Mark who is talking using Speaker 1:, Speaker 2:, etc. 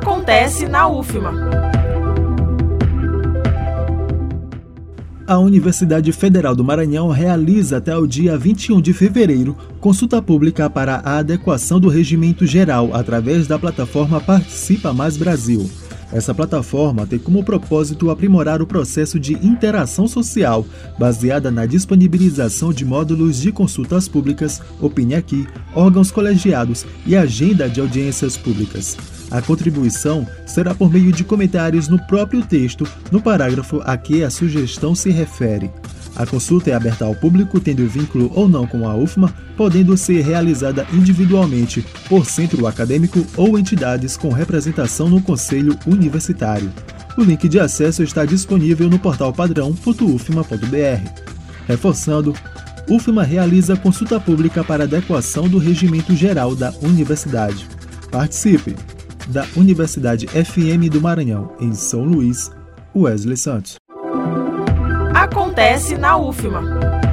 Speaker 1: Acontece na UFMA.
Speaker 2: A Universidade Federal do Maranhão realiza até o dia 21 de fevereiro consulta pública para a adequação do regimento geral através da plataforma Participa Mais Brasil. Essa plataforma tem como propósito aprimorar o processo de interação social, baseada na disponibilização de módulos de consultas públicas, Opine Aqui, órgãos colegiados e agenda de audiências públicas. A contribuição será por meio de comentários no próprio texto, no parágrafo a que a sugestão se refere. A consulta é aberta ao público, tendo vínculo ou não com a UFMA, podendo ser realizada individualmente por centro acadêmico ou entidades com representação no Conselho Universitário. O link de acesso está disponível no portal padrão.ufma.br. Reforçando, UFMA realiza consulta pública para adequação do regimento geral da universidade. Participe! Da Universidade FM do Maranhão, em São Luís, Wesley Santos
Speaker 1: acontece na UFMA.